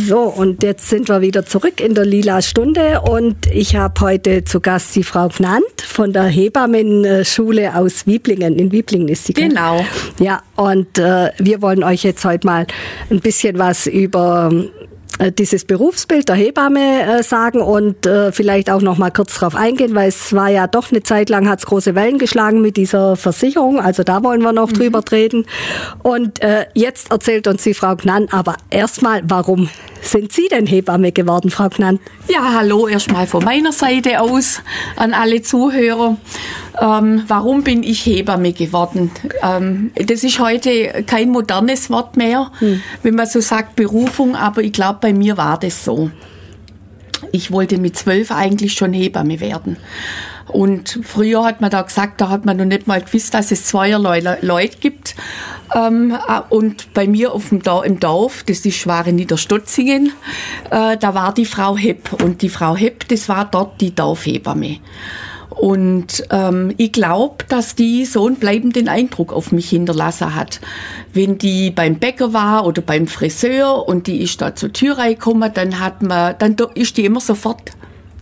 So, und jetzt sind wir wieder zurück in der Lila Stunde und ich habe heute zu Gast die Frau Gnant von der Hebammenschule aus Wieblingen. In Wieblingen ist sie. Genau. Ja, und äh, wir wollen euch jetzt heute mal ein bisschen was über dieses Berufsbild der Hebamme äh, sagen und äh, vielleicht auch noch mal kurz darauf eingehen, weil es war ja doch eine Zeit lang hat es große Wellen geschlagen mit dieser Versicherung, also da wollen wir noch mhm. drüber reden. Und äh, jetzt erzählt uns die Frau Gnann, aber erstmal, warum sind Sie denn Hebamme geworden, Frau Gnann? Ja, hallo erstmal von meiner Seite aus an alle Zuhörer. Ähm, warum bin ich Hebamme geworden? Ähm, das ist heute kein modernes Wort mehr, hm. wenn man so sagt Berufung, aber ich glaube, bei mir war das so. Ich wollte mit zwölf eigentlich schon Hebamme werden. Und früher hat man da gesagt, da hat man noch nicht mal gewusst, dass es zweierlei Leute gibt. Ähm, äh, und bei mir auf dem Dorf, im Dorf, das ist Schware Niederstotzingen, äh, da war die Frau Hepp. Und die Frau Hepp, das war dort die Dorfhebamme. Und ähm, ich glaube, dass die so einen bleibenden Eindruck auf mich hinterlassen hat. Wenn die beim Bäcker war oder beim Friseur und die ist da zur Tür reingekommen, dann hat man, dann ist die immer sofort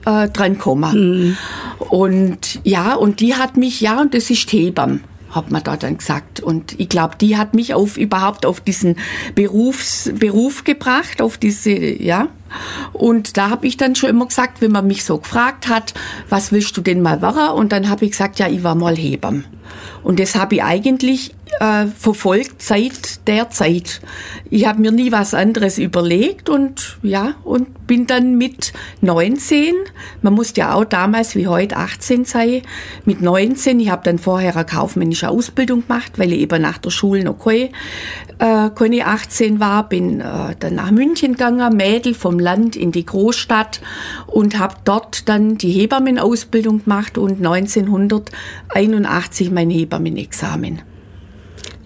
äh, dran gekommen. Mhm. Und ja, und die hat mich, ja, und das ist Hebam hat man da dann gesagt. Und ich glaube, die hat mich auf überhaupt auf diesen Berufs, Beruf gebracht, auf diese, ja. Und da habe ich dann schon immer gesagt, wenn man mich so gefragt hat, was willst du denn mal werden? Und dann habe ich gesagt, ja, ich war mal Hebam. Und das habe ich eigentlich äh, verfolgt seit der Zeit. Ich habe mir nie was anderes überlegt und ja, und bin dann mit 19, man musste ja auch damals wie heute 18 sein, mit 19, ich habe dann vorher eine kaufmännische Ausbildung gemacht, weil ich eben nach der Schule noch keine, äh, keine 18 war, bin äh, dann nach München gegangen, Mädel vom Land in die Großstadt und habe dort dann die Hebammenausbildung gemacht und 1981 mein Hebammenexamen.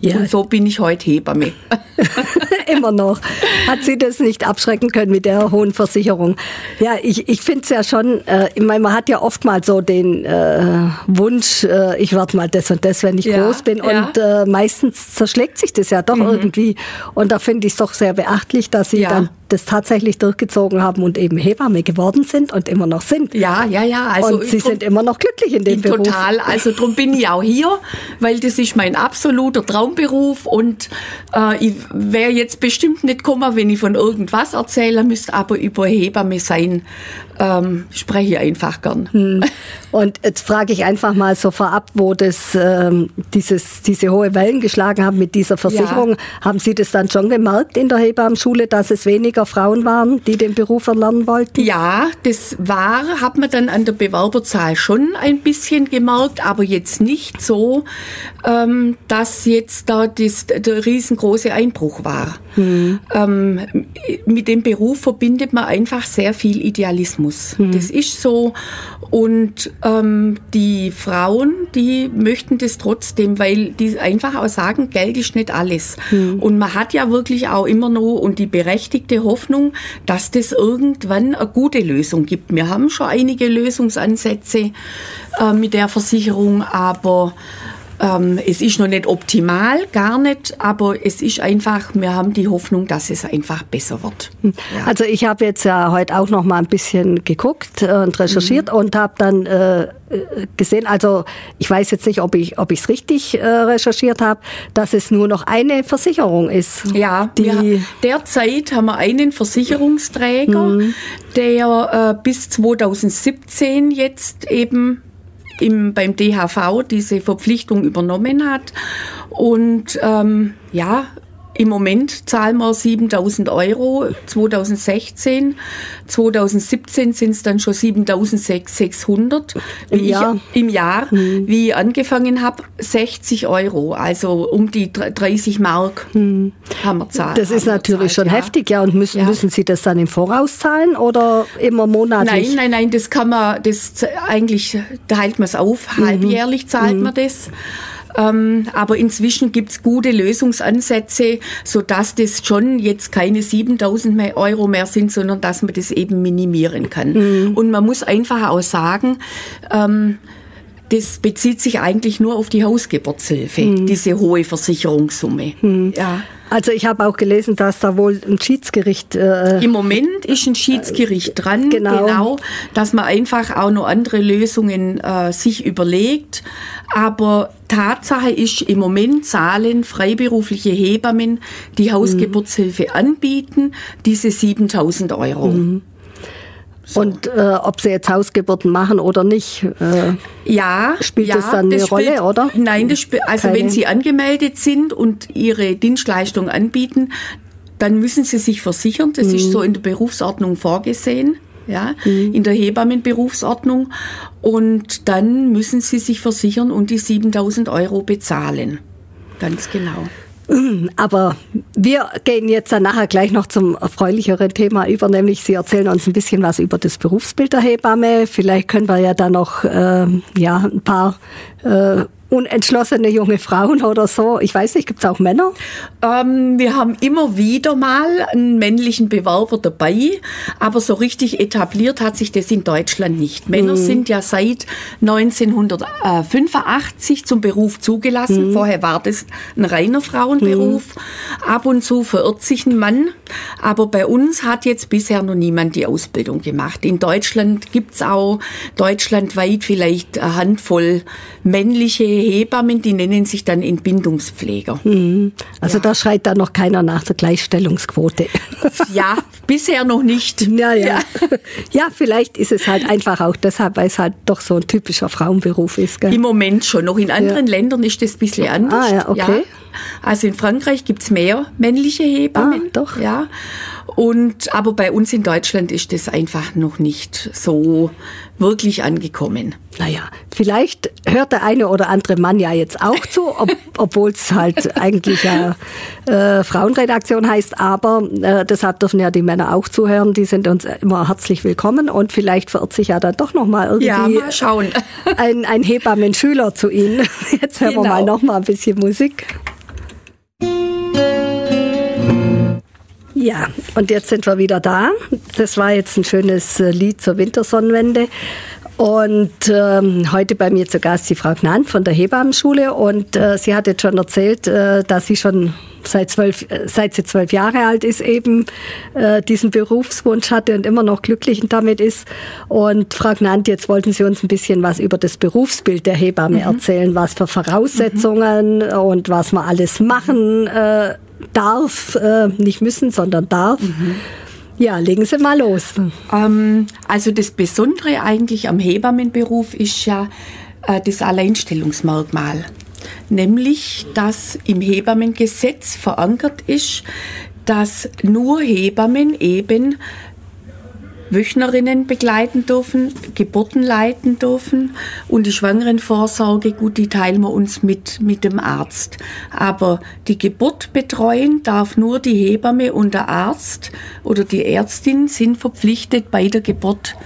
Ja. Und so bin ich heute Hebamme. Immer noch. Hat sie das nicht abschrecken können mit der hohen Versicherung? Ja, ich, ich finde es ja schon, äh, ich meine, man hat ja oft mal so den äh, Wunsch, äh, ich werde mal das und das, wenn ich ja, groß bin. Ja. Und äh, meistens zerschlägt sich das ja doch mhm. irgendwie. Und da finde ich es doch sehr beachtlich, dass sie ja. dann das tatsächlich durchgezogen haben und eben Hebamme geworden sind und immer noch sind. Ja, ja, ja. Also und sie sind immer noch glücklich in dem Beruf. Total. Also darum bin ich auch hier, weil das ist mein absoluter Traumberuf und äh, ich wäre jetzt bestimmt nicht gekommen, wenn ich von irgendwas erzählen müsste, aber über Hebamme sein ähm, spreche ich einfach gern. Hm. Und jetzt frage ich einfach mal so vorab, wo das ähm, dieses, diese hohe Wellen geschlagen haben mit dieser Versicherung. Ja. Haben Sie das dann schon gemerkt in der Hebammenschule, dass es weniger Frauen waren, die den Beruf erlernen wollten? Ja, das war, hat man dann an der Bewerberzahl schon ein bisschen gemerkt, aber jetzt nicht so, ähm, dass jetzt da das, der riesengroße Einbruch war. Hm. Ähm, mit dem Beruf verbindet man einfach sehr viel Idealismus. Mhm. Das ist so. Und ähm, die Frauen, die möchten das trotzdem, weil die einfach auch sagen, Geld ist nicht alles. Mhm. Und man hat ja wirklich auch immer noch und die berechtigte Hoffnung, dass das irgendwann eine gute Lösung gibt. Wir haben schon einige Lösungsansätze äh, mit der Versicherung, aber ähm, es ist noch nicht optimal, gar nicht, aber es ist einfach, wir haben die Hoffnung, dass es einfach besser wird. Hm. Ja. Also ich habe jetzt ja heute auch noch mal ein bisschen geguckt und recherchiert mhm. und habe dann äh, gesehen, also ich weiß jetzt nicht, ob ich ob ich es richtig äh, recherchiert habe, dass es nur noch eine Versicherung ist. Ja, die derzeit haben wir einen Versicherungsträger, mhm. der äh, bis 2017 jetzt eben im, beim DHV diese Verpflichtung übernommen hat. Und ähm, ja, im Moment zahlen wir 7000 Euro 2016. 2017 sind es dann schon 7600 im Jahr. Ich, Im Jahr, mhm. wie ich angefangen habe, 60 Euro, also um die 30 Mark mhm. haben wir zahlt. Das ist natürlich schon ja. heftig, ja. Und müssen, ja. müssen Sie das dann im Voraus zahlen oder immer monatlich? Nein, nein, nein, das kann man, das eigentlich teilt man es auf, mhm. halbjährlich zahlt mhm. man das. Ähm, aber inzwischen gibt's gute Lösungsansätze, so dass das schon jetzt keine 7000 Euro mehr sind, sondern dass man das eben minimieren kann. Mhm. Und man muss einfach auch sagen, ähm, das bezieht sich eigentlich nur auf die Hausgeburtshilfe, mhm. diese hohe Versicherungssumme. Mhm. Ja. Also ich habe auch gelesen, dass da wohl ein Schiedsgericht. Äh, Im Moment ist ein Schiedsgericht dran, genau. genau, dass man einfach auch noch andere Lösungen äh, sich überlegt. Aber Tatsache ist, im Moment zahlen freiberufliche Hebammen, die Hausgeburtshilfe mhm. anbieten, diese 7000 Euro. Mhm. So. Und äh, ob sie jetzt Hausgeburten machen oder nicht, äh, ja, spielt ja, das dann eine das Rolle, spielt, oder? Nein, das spielt, also Keine. wenn sie angemeldet sind und ihre Dienstleistung anbieten, dann müssen sie sich versichern. Das mhm. ist so in der Berufsordnung vorgesehen. Ja, mhm. in der Hebammenberufsordnung. Und dann müssen sie sich versichern und die 7000 Euro bezahlen. Ganz genau. Aber wir gehen jetzt dann nachher gleich noch zum erfreulicheren Thema über, nämlich Sie erzählen uns ein bisschen was über das Berufsbild der Hebamme. Vielleicht können wir ja dann noch äh, ja, ein paar äh, unentschlossene junge Frauen oder so? Ich weiß nicht, gibt es auch Männer? Ähm, wir haben immer wieder mal einen männlichen Bewerber dabei, aber so richtig etabliert hat sich das in Deutschland nicht. Männer mhm. sind ja seit 1985 zum Beruf zugelassen. Mhm. Vorher war das ein reiner Frauenberuf. Mhm. Ab und zu verirrt sich ein Mann, aber bei uns hat jetzt bisher noch niemand die Ausbildung gemacht. In Deutschland gibt es auch deutschlandweit vielleicht eine Handvoll männliche Hebammen, die nennen sich dann Entbindungspfleger. Mhm. Also ja. da schreit da noch keiner nach der Gleichstellungsquote. Ja, bisher noch nicht. Ja, ja. Ja, ja vielleicht ist es halt einfach auch deshalb, weil es halt doch so ein typischer Frauenberuf ist. Gell? Im Moment schon. Noch in anderen ja. Ländern ist das ein bisschen anders. Ah, ja, okay. Also in Frankreich gibt es mehr männliche Hebammen. Ah, doch. Ja. Und, aber bei uns in Deutschland ist das einfach noch nicht so wirklich angekommen. Naja, vielleicht hört der eine oder andere Mann ja jetzt auch zu, ob, obwohl es halt eigentlich ja äh, Frauenredaktion heißt, aber äh, deshalb dürfen ja die Männer auch zuhören, die sind uns immer herzlich willkommen und vielleicht verirrt sich ja dann doch nochmal irgendwie ja, mal schauen. ein, ein Hebammen-Schüler zu Ihnen. Jetzt hören genau. wir mal noch mal ein bisschen Musik. Ja, und jetzt sind wir wieder da. Das war jetzt ein schönes äh, Lied zur Wintersonnenwende. Und ähm, heute bei mir zu Gast die Frau Gnant von der Hebammenschule. Und äh, sie hat jetzt schon erzählt, äh, dass sie schon seit, zwölf, äh, seit sie zwölf Jahre alt ist, eben äh, diesen Berufswunsch hatte und immer noch glücklich damit ist. Und Frau Gnant, jetzt wollten Sie uns ein bisschen was über das Berufsbild der Hebamme mhm. erzählen, was für Voraussetzungen mhm. und was man alles machen äh, darf, äh, nicht müssen, sondern darf. Mhm. Ja, legen Sie mal los. Ähm, also das Besondere eigentlich am Hebammenberuf ist ja äh, das Alleinstellungsmerkmal. Nämlich, dass im Hebammengesetz verankert ist, dass nur Hebammen eben Wöchnerinnen begleiten dürfen, Geburten leiten dürfen und die Schwangerenvorsorge, gut, die teilen wir uns mit, mit dem Arzt. Aber die Geburt betreuen darf nur die Hebamme und der Arzt oder die Ärztin sind verpflichtet bei der Geburt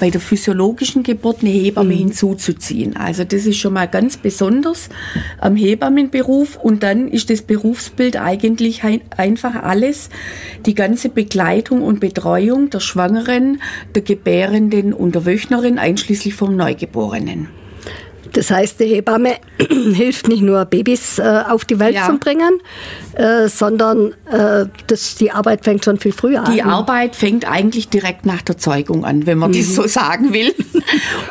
bei der physiologischen Geburt eine Hebamme mhm. hinzuzuziehen. Also das ist schon mal ganz besonders am Hebammenberuf. Und dann ist das Berufsbild eigentlich einfach alles, die ganze Begleitung und Betreuung der Schwangeren, der Gebärenden und der Wöchnerin, einschließlich vom Neugeborenen. Das heißt, die Hebamme hilft nicht nur Babys äh, auf die Welt ja. zu bringen, äh, sondern äh, das, die Arbeit fängt schon viel früher an. Die Arbeit fängt eigentlich direkt nach der Zeugung an, wenn man mhm. das so sagen will.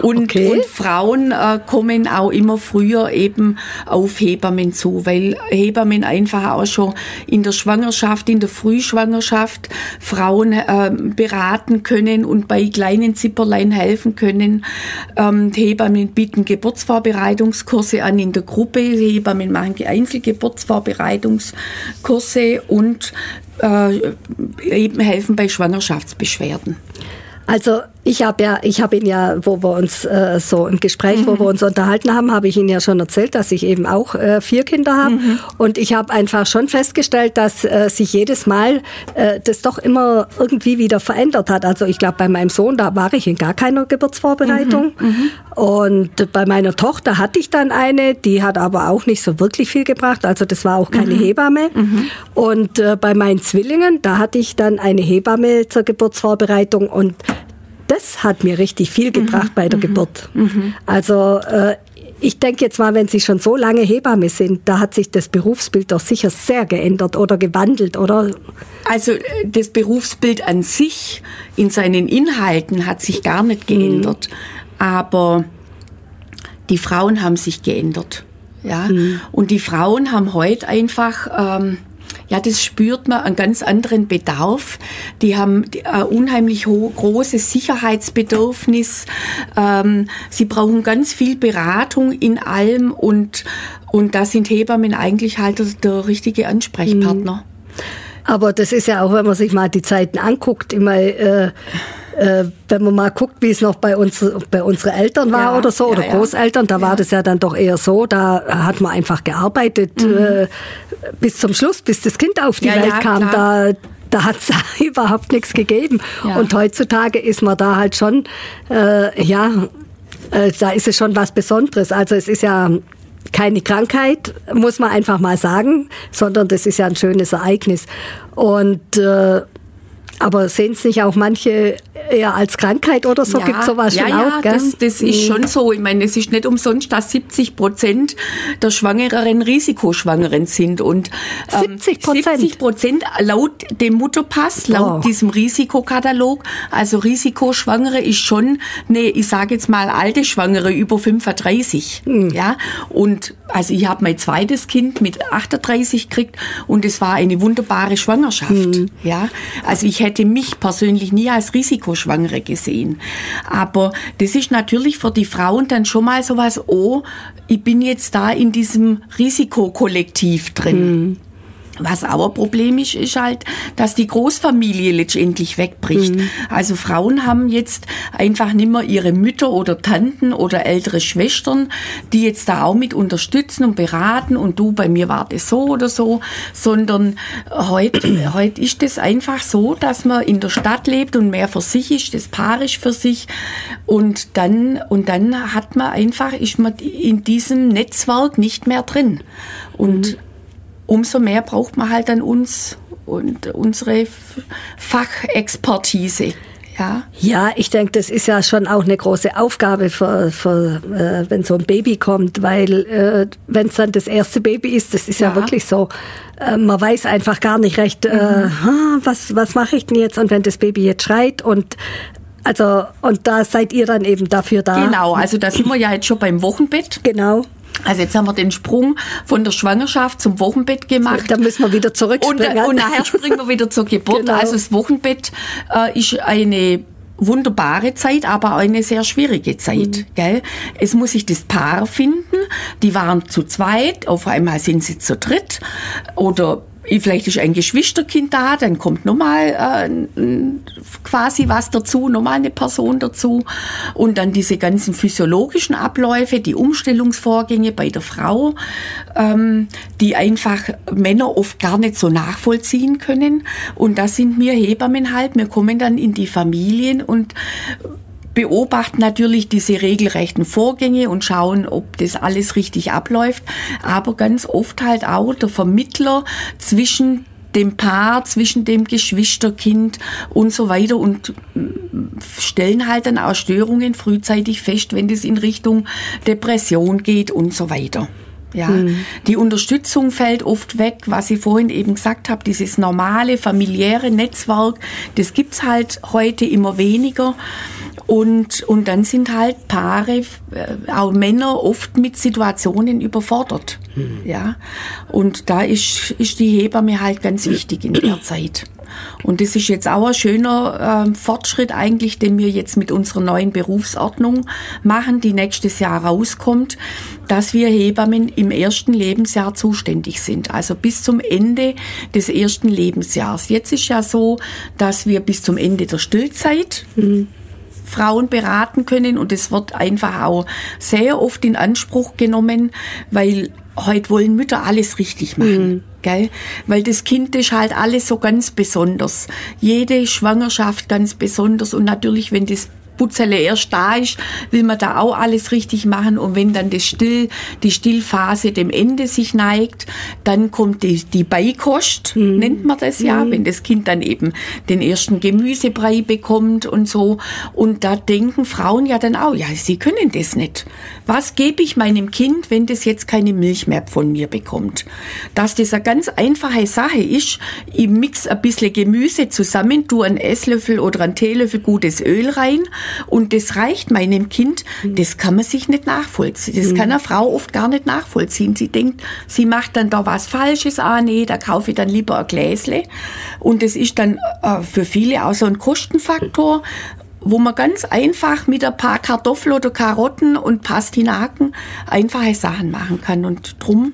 Und, okay. und Frauen äh, kommen auch immer früher eben auf Hebammen zu, weil Hebammen einfach auch schon in der Schwangerschaft, in der Frühschwangerschaft Frauen äh, beraten können und bei kleinen Zipperlein helfen können. Ähm, Hebammen bieten Geburtsvorbereitungskurse an in der Gruppe. Hebammen machen Einzelgeburtsvorbereitungskurse und äh, eben helfen bei Schwangerschaftsbeschwerden. Also ich habe ja, ich habe ihn ja, wo wir uns äh, so im Gespräch, mhm. wo wir uns unterhalten haben, habe ich Ihnen ja schon erzählt, dass ich eben auch äh, vier Kinder habe. Mhm. Und ich habe einfach schon festgestellt, dass äh, sich jedes Mal äh, das doch immer irgendwie wieder verändert hat. Also ich glaube, bei meinem Sohn, da war ich in gar keiner Geburtsvorbereitung. Mhm. mhm. Und bei meiner Tochter hatte ich dann eine, die hat aber auch nicht so wirklich viel gebracht. Also das war auch keine mhm. Hebamme. Mhm. Und äh, bei meinen Zwillingen, da hatte ich dann eine Hebamme zur Geburtsvorbereitung und das hat mir richtig viel gebracht mhm. bei der mhm. Geburt. Mhm. Also äh, ich denke jetzt mal, wenn Sie schon so lange Hebamme sind, da hat sich das Berufsbild doch sicher sehr geändert oder gewandelt, oder? Also das Berufsbild an sich in seinen Inhalten hat sich gar nicht geändert. Mhm. Aber die Frauen haben sich geändert. Ja? Mhm. Und die Frauen haben heute einfach... Ähm, ja, das spürt man einen ganz anderen Bedarf. Die haben ein unheimlich großes Sicherheitsbedürfnis. Ähm, sie brauchen ganz viel Beratung in allem und, und da sind Hebammen eigentlich halt der, der richtige Ansprechpartner. Mhm. Aber das ist ja auch, wenn man sich mal die Zeiten anguckt, immer äh, äh, wenn man mal guckt, wie es noch bei uns bei unseren Eltern war ja, oder so, oder ja, Großeltern, da war das ja dann doch eher so, da hat man einfach gearbeitet mhm. äh, bis zum Schluss, bis das Kind auf die Welt kam. Da, da hat es überhaupt nichts gegeben. Und heutzutage ist man da halt schon, äh, ja, äh, da ist es schon was Besonderes. Also es ist ja keine Krankheit, muss man einfach mal sagen, sondern das ist ja ein schönes Ereignis. Und äh, aber sehen es nicht auch manche eher als Krankheit oder so? Ja, Gibt sowas ja, schon ja, auch? Gell? Das, das ist schon so. Ich meine, es ist nicht umsonst, dass 70 Prozent der Schwangeren Risikoschwangeren sind. Und ähm, 70 Prozent? 70 Prozent laut dem Mutterpass, laut oh. diesem Risikokatalog. Also Risikoschwangere ist schon eine, ich sage jetzt mal, alte Schwangere über 35. Mhm. Ja, und also ich habe mein zweites Kind mit 38 gekriegt und es war eine wunderbare Schwangerschaft. Mhm. Ja, also ich hätte mich persönlich nie als Risikoschwangere gesehen. Aber das ist natürlich für die Frauen dann schon mal sowas, oh, ich bin jetzt da in diesem Risikokollektiv drin. Mhm. Was aber problemisch ist halt, dass die Großfamilie letztendlich wegbricht. Mhm. Also Frauen haben jetzt einfach nicht mehr ihre Mütter oder Tanten oder ältere Schwestern, die jetzt da auch mit unterstützen und beraten und du, bei mir war das so oder so, sondern heute, heute ist es einfach so, dass man in der Stadt lebt und mehr für sich ist, das Paar ist für sich und dann, und dann hat man einfach, ist man in diesem Netzwerk nicht mehr drin. Und mhm umso mehr braucht man halt dann uns und unsere Fachexpertise. Ja. ja, ich denke, das ist ja schon auch eine große Aufgabe, für, für, äh, wenn so ein Baby kommt, weil äh, wenn es dann das erste Baby ist, das ist ja, ja wirklich so, äh, man weiß einfach gar nicht recht, äh, mhm. was, was mache ich denn jetzt und wenn das Baby jetzt schreit und also und da seid ihr dann eben dafür da. Genau, also da sind wir ja jetzt schon beim Wochenbett. Genau. Also jetzt haben wir den Sprung von der Schwangerschaft zum Wochenbett gemacht. Da müssen wir wieder zurückspringen. Und, und nachher springen wir wieder zur Geburt. Genau. Also das Wochenbett äh, ist eine wunderbare Zeit, aber eine sehr schwierige Zeit. Mhm. Gell? Es muss sich das Paar finden. Die waren zu zweit, auf einmal sind sie zu dritt. Oder vielleicht ist ein Geschwisterkind da, dann kommt nochmal äh, quasi was dazu, nochmal eine Person dazu. Und dann diese ganzen physiologischen Abläufe, die Umstellungsvorgänge bei der Frau, ähm, die einfach Männer oft gar nicht so nachvollziehen können. Und das sind wir Hebammen halt. Wir kommen dann in die Familien und beobachten natürlich diese regelrechten Vorgänge und schauen, ob das alles richtig abläuft, aber ganz oft halt auch der Vermittler zwischen dem Paar, zwischen dem Geschwisterkind und so weiter und stellen halt dann auch Störungen frühzeitig fest, wenn das in Richtung Depression geht und so weiter. Ja, mhm. die Unterstützung fällt oft weg, was ich vorhin eben gesagt habe, dieses normale familiäre Netzwerk, das gibt's halt heute immer weniger. Und, und dann sind halt Paare, äh, auch Männer, oft mit Situationen überfordert. Mhm. Ja. Und da ist, ist die Hebamme halt ganz wichtig in der Zeit. Und das ist jetzt auch ein schöner äh, Fortschritt eigentlich, den wir jetzt mit unserer neuen Berufsordnung machen, die nächstes Jahr rauskommt, dass wir Hebammen im ersten Lebensjahr zuständig sind, also bis zum Ende des ersten Lebensjahrs. Jetzt ist ja so, dass wir bis zum Ende der Stillzeit mhm Frauen beraten können und es wird einfach auch sehr oft in Anspruch genommen, weil heute wollen Mütter alles richtig machen. Mhm. Gell? Weil das Kind ist halt alles so ganz besonders. Jede Schwangerschaft ganz besonders und natürlich, wenn das Putzele erst da ist, will man da auch alles richtig machen. Und wenn dann das Still, die Stillphase dem Ende sich neigt, dann kommt die, die Beikost, mhm. nennt man das ja, mhm. wenn das Kind dann eben den ersten Gemüsebrei bekommt und so. Und da denken Frauen ja dann auch, ja, sie können das nicht. Was gebe ich meinem Kind, wenn das jetzt keine Milch mehr von mir bekommt? Dass das eine ganz einfache Sache ist, ich mix ein bisschen Gemüse zusammen, tu einen Esslöffel oder einen Teelöffel gutes Öl rein und das reicht meinem Kind. Das kann man sich nicht nachvollziehen. Das kann eine Frau oft gar nicht nachvollziehen. Sie denkt, sie macht dann da was Falsches. Ah, nee, da kaufe ich dann lieber ein Gläsle. Und das ist dann äh, für viele auch so ein Kostenfaktor wo man ganz einfach mit ein paar Kartoffeln oder Karotten und Pastinaken einfache Sachen machen kann. Und drum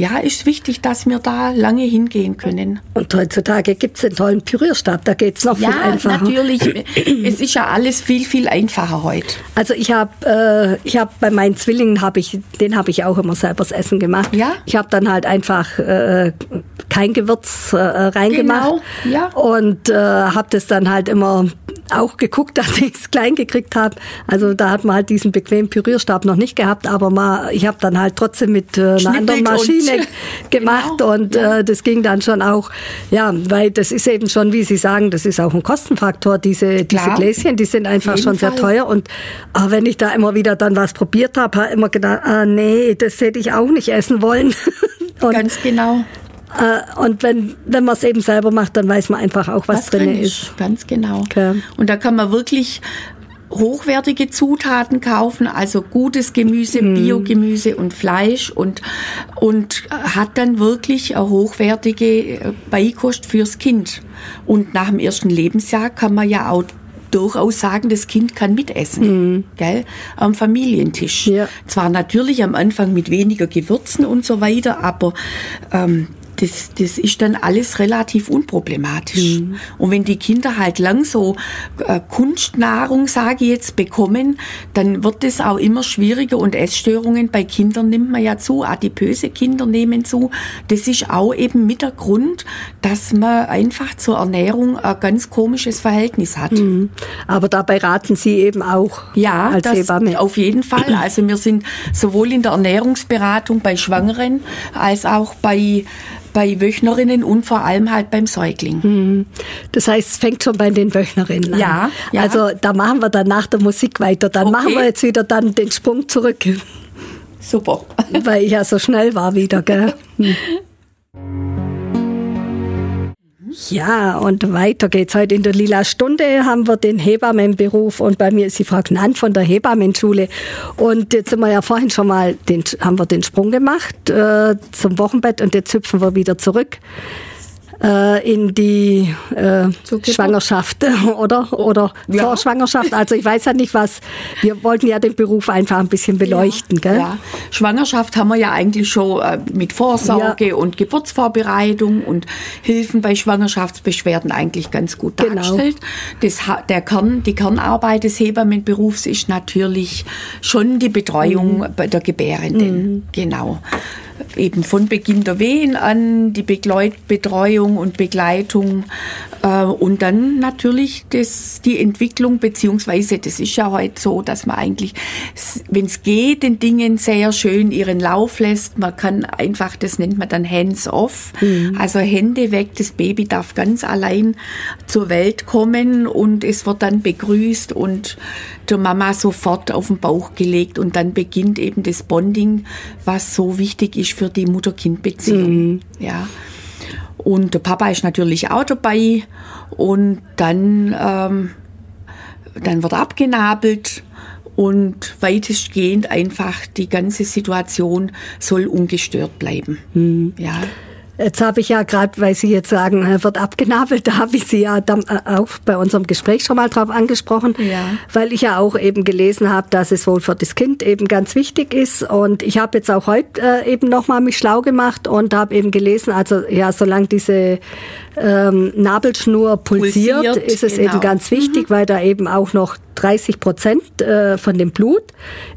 ja, ist wichtig, dass wir da lange hingehen können. Und heutzutage gibt es einen tollen Pürierstab, da geht es noch ja, viel einfacher. natürlich. es ist ja alles viel, viel einfacher heute. Also ich habe äh, hab bei meinen Zwillingen, hab ich, den habe ich auch immer selber das Essen gemacht. Ja? Ich habe dann halt einfach äh, kein Gewürz äh, reingemacht. Genau, ja. Und äh, habe das dann halt immer auch geguckt, dass ich es klein gekriegt habe. Also da hat man halt diesen bequemen Pürierstab noch nicht gehabt, aber mal, ich habe dann halt trotzdem mit äh, einer anderen Maschine gemacht genau. und ja. äh, das ging dann schon auch, ja, weil das ist eben schon, wie Sie sagen, das ist auch ein Kostenfaktor. Diese, diese Gläschen, die sind einfach schon Fall. sehr teuer und äh, wenn ich da immer wieder dann was probiert habe, habe immer gedacht, ah, nee, das hätte ich auch nicht essen wollen. und, Ganz genau. Äh, und wenn, wenn man es eben selber macht, dann weiß man einfach auch, was, was drin ist. ist. Ganz genau. Okay. Und da kann man wirklich hochwertige Zutaten kaufen, also gutes Gemüse, mm. Biogemüse und Fleisch und, und hat dann wirklich eine hochwertige äh, Beikost fürs Kind. Und nach dem ersten Lebensjahr kann man ja auch durchaus sagen, das Kind kann mitessen, mm. gell, am Familientisch. Ja. Zwar natürlich am Anfang mit weniger Gewürzen und so weiter, aber ähm, das, das ist dann alles relativ unproblematisch. Mhm. Und wenn die Kinder halt lang so äh, Kunstnahrung, sage ich jetzt, bekommen, dann wird es auch immer schwieriger und Essstörungen bei Kindern nimmt man ja zu, adipöse Kinder nehmen zu. Das ist auch eben mit der Grund, dass man einfach zur Ernährung ein ganz komisches Verhältnis hat. Mhm. Aber dabei raten Sie eben auch ja, als das Hebamme. auf jeden Fall. Also wir sind sowohl in der Ernährungsberatung bei Schwangeren als auch bei bei Wöchnerinnen und vor allem halt beim Säugling. Mhm. Das heißt, es fängt schon bei den Wöchnerinnen an. Ja, ja. Also da machen wir dann nach der Musik weiter. Dann okay. machen wir jetzt wieder dann den Sprung zurück. Super. Weil ich ja so schnell war wieder, gell? Ja, und weiter geht's. Heute in der Lila Stunde haben wir den Hebammenberuf und bei mir ist die Frau Gnant von der Hebammenschule. Und jetzt sind wir ja vorhin schon mal, den, haben wir den Sprung gemacht äh, zum Wochenbett und jetzt hüpfen wir wieder zurück äh, in die äh, Schwangerschaft oder oder ja. Vorschwangerschaft. Also ich weiß ja nicht was. Wir wollten ja den Beruf einfach ein bisschen beleuchten, ja. gell? Ja. Schwangerschaft haben wir ja eigentlich schon äh, mit Vorsorge ja. und Geburtsvorbereitung und Hilfen bei Schwangerschaftsbeschwerden eigentlich ganz gut genau. dargestellt. Das, der Kern, die Kernarbeit des Hebammenberufs ist natürlich schon die Betreuung mhm. bei der Gebärenden. Mhm. Genau eben von Beginn der Wehen an, die Betreuung und Begleitung äh, und dann natürlich das, die Entwicklung, beziehungsweise das ist ja heute so, dass man eigentlich, wenn es geht, den Dingen sehr schön ihren Lauf lässt. Man kann einfach, das nennt man dann hands-off, mhm. also Hände weg, das Baby darf ganz allein zur Welt kommen und es wird dann begrüßt und der Mama sofort auf den Bauch gelegt und dann beginnt eben das Bonding, was so wichtig ist für die Mutter-Kind-Beziehung. Mhm. Ja. Und der Papa ist natürlich auch dabei und dann, ähm, dann wird abgenabelt und weitestgehend einfach die ganze Situation soll ungestört bleiben. Mhm. Ja. Jetzt habe ich ja gerade, weil Sie jetzt sagen, wird abgenabelt, da habe ich Sie ja dann äh, auch bei unserem Gespräch schon mal drauf angesprochen, ja. weil ich ja auch eben gelesen habe, dass es wohl für das Kind eben ganz wichtig ist. Und ich habe jetzt auch heute äh, eben nochmal mich schlau gemacht und habe eben gelesen, also ja, solange diese ähm, Nabelschnur pulsiert, pulsiert ist es genau. eben ganz wichtig, mhm. weil da eben auch noch 30 Prozent äh, von dem Blut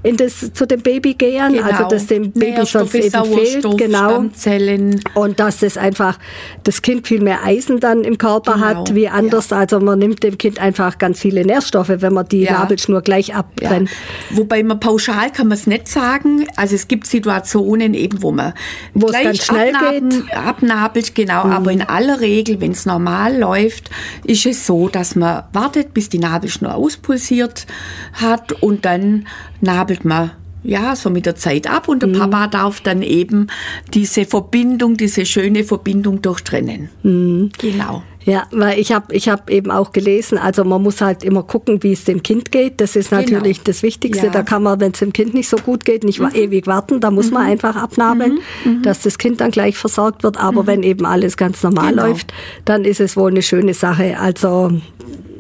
in das, zu dem Baby gehen, Genau. also dass dem Baby sonst eben fehlt. Sauerstoff, Genau. Stammzellen. Und dass das einfach das Kind viel mehr Eisen dann im Körper Genau, hat wie anders. Also man nimmt dem Kind einfach ganz viele Nährstoffe, wenn man die Ja. Nabelschnur gleich abbrennt. Ja. Wobei man pauschal kann man es nicht sagen. Also es gibt Situationen eben, wo man Wo es ganz schnell abnaben- geht. Mhm. abnabelt, genau. Aber in aller Regel, wenn es normal läuft, ist es so, dass man wartet, bis die Nabelschnur auspulsiert hat und dann nabelt man ja, so mit der Zeit ab und der Mhm. Papa darf dann eben diese Verbindung, diese schöne Verbindung durchtrennen. Mhm. Genau. Ja, weil ich habe ich hab eben auch gelesen, also man muss halt immer gucken, wie es dem Kind geht. Das ist natürlich Genau. das Wichtigste. Ja. Da kann man, wenn es dem Kind nicht so gut geht, nicht wa- ewig warten. Da muss man einfach abnabeln, dass das Kind dann gleich versorgt wird. Aber wenn eben alles ganz normal Genau. läuft, dann ist es wohl eine schöne Sache. Also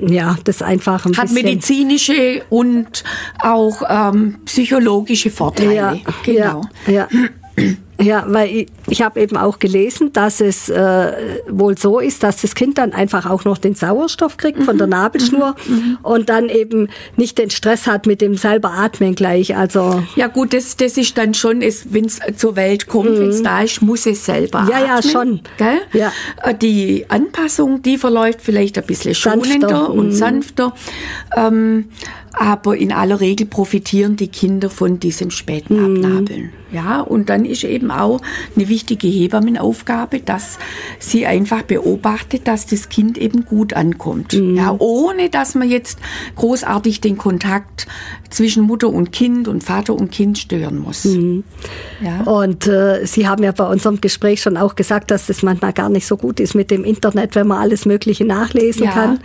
ja, das einfach ein Hat bisschen. medizinische und auch ähm, psychologische Vorteile. Ja, genau. ja, ja. Ja, weil ich, ich habe eben auch gelesen, dass es äh, wohl so ist, dass das Kind dann einfach auch noch den Sauerstoff kriegt von Mhm. der Nabelschnur und dann eben nicht den Stress hat mit dem selber Atmen gleich. Also Ja gut, das, das ist dann schon, wenn es zur Welt kommt, wenn es da ist, muss es selber Mhm. Ja, ja, atmen, schon. Gell? Ja. Äh, Die Anpassung, die verläuft vielleicht ein bisschen Sanfter, schonender und mhm. sanfter. Ähm, aber in aller Regel profitieren die Kinder von diesem späten Mhm. Abnabeln. Ja, und dann ist eben auch eine wichtige Hebammenaufgabe, dass sie einfach beobachtet, dass das Kind eben gut ankommt. Mhm. Ja, ohne dass man jetzt großartig den Kontakt zwischen Mutter und Kind und Vater und Kind stören muss. Mhm. Ja. Und äh, Sie haben ja bei unserem Gespräch schon auch gesagt, dass das manchmal gar nicht so gut ist mit dem Internet, wenn man alles Mögliche nachlesen Ja, mhm. kann,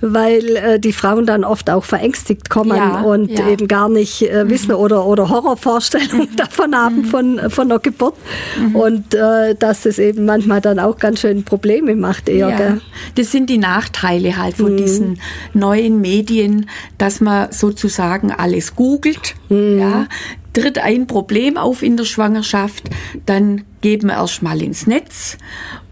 weil äh, die Frauen dann oft auch verängstigt kommen Ja, und. Mhm. eben gar nicht äh, wissen oder, oder Horrorvorstellungen davon haben von, von der Geburt. Mhm. Und äh, dass es eben manchmal dann auch ganz schön Probleme macht eher. Ja, das sind die Nachteile halt von diesen neuen Medien, dass man sozusagen alles googelt. Ja, tritt ein Problem auf in der Schwangerschaft, dann geben wir erst mal ins Netz